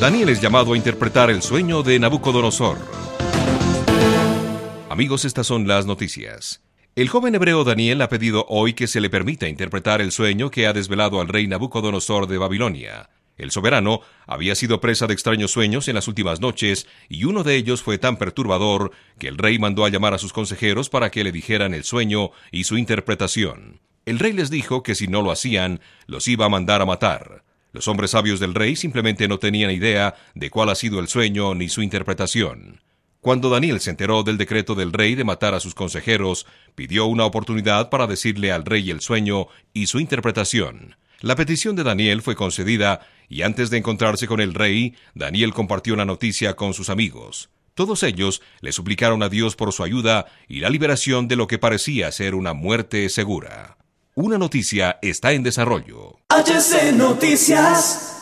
Daniel es llamado a interpretar el sueño de Nabucodonosor. Amigos, estas son las noticias. El joven hebreo Daniel ha pedido hoy que se le permita interpretar el sueño que ha desvelado al rey Nabucodonosor de Babilonia. El soberano había sido presa de extraños sueños en las últimas noches, y uno de ellos fue tan perturbador que el rey mandó a llamar a sus consejeros para que le dijeran el sueño y su interpretación. El rey les dijo que si no lo hacían, los iba a mandar a matar. Los hombres sabios del rey simplemente no tenían idea de cuál ha sido el sueño ni su interpretación. Cuando Daniel se enteró del decreto del rey de matar a sus consejeros, pidió una oportunidad para decirle al rey el sueño y su interpretación. La petición de Daniel fue concedida y antes de encontrarse con el rey, Daniel compartió la noticia con sus amigos. Todos ellos le suplicaron a Dios por su ayuda y la liberación de lo que parecía ser una muerte segura. Una noticia está en desarrollo. HC Noticias.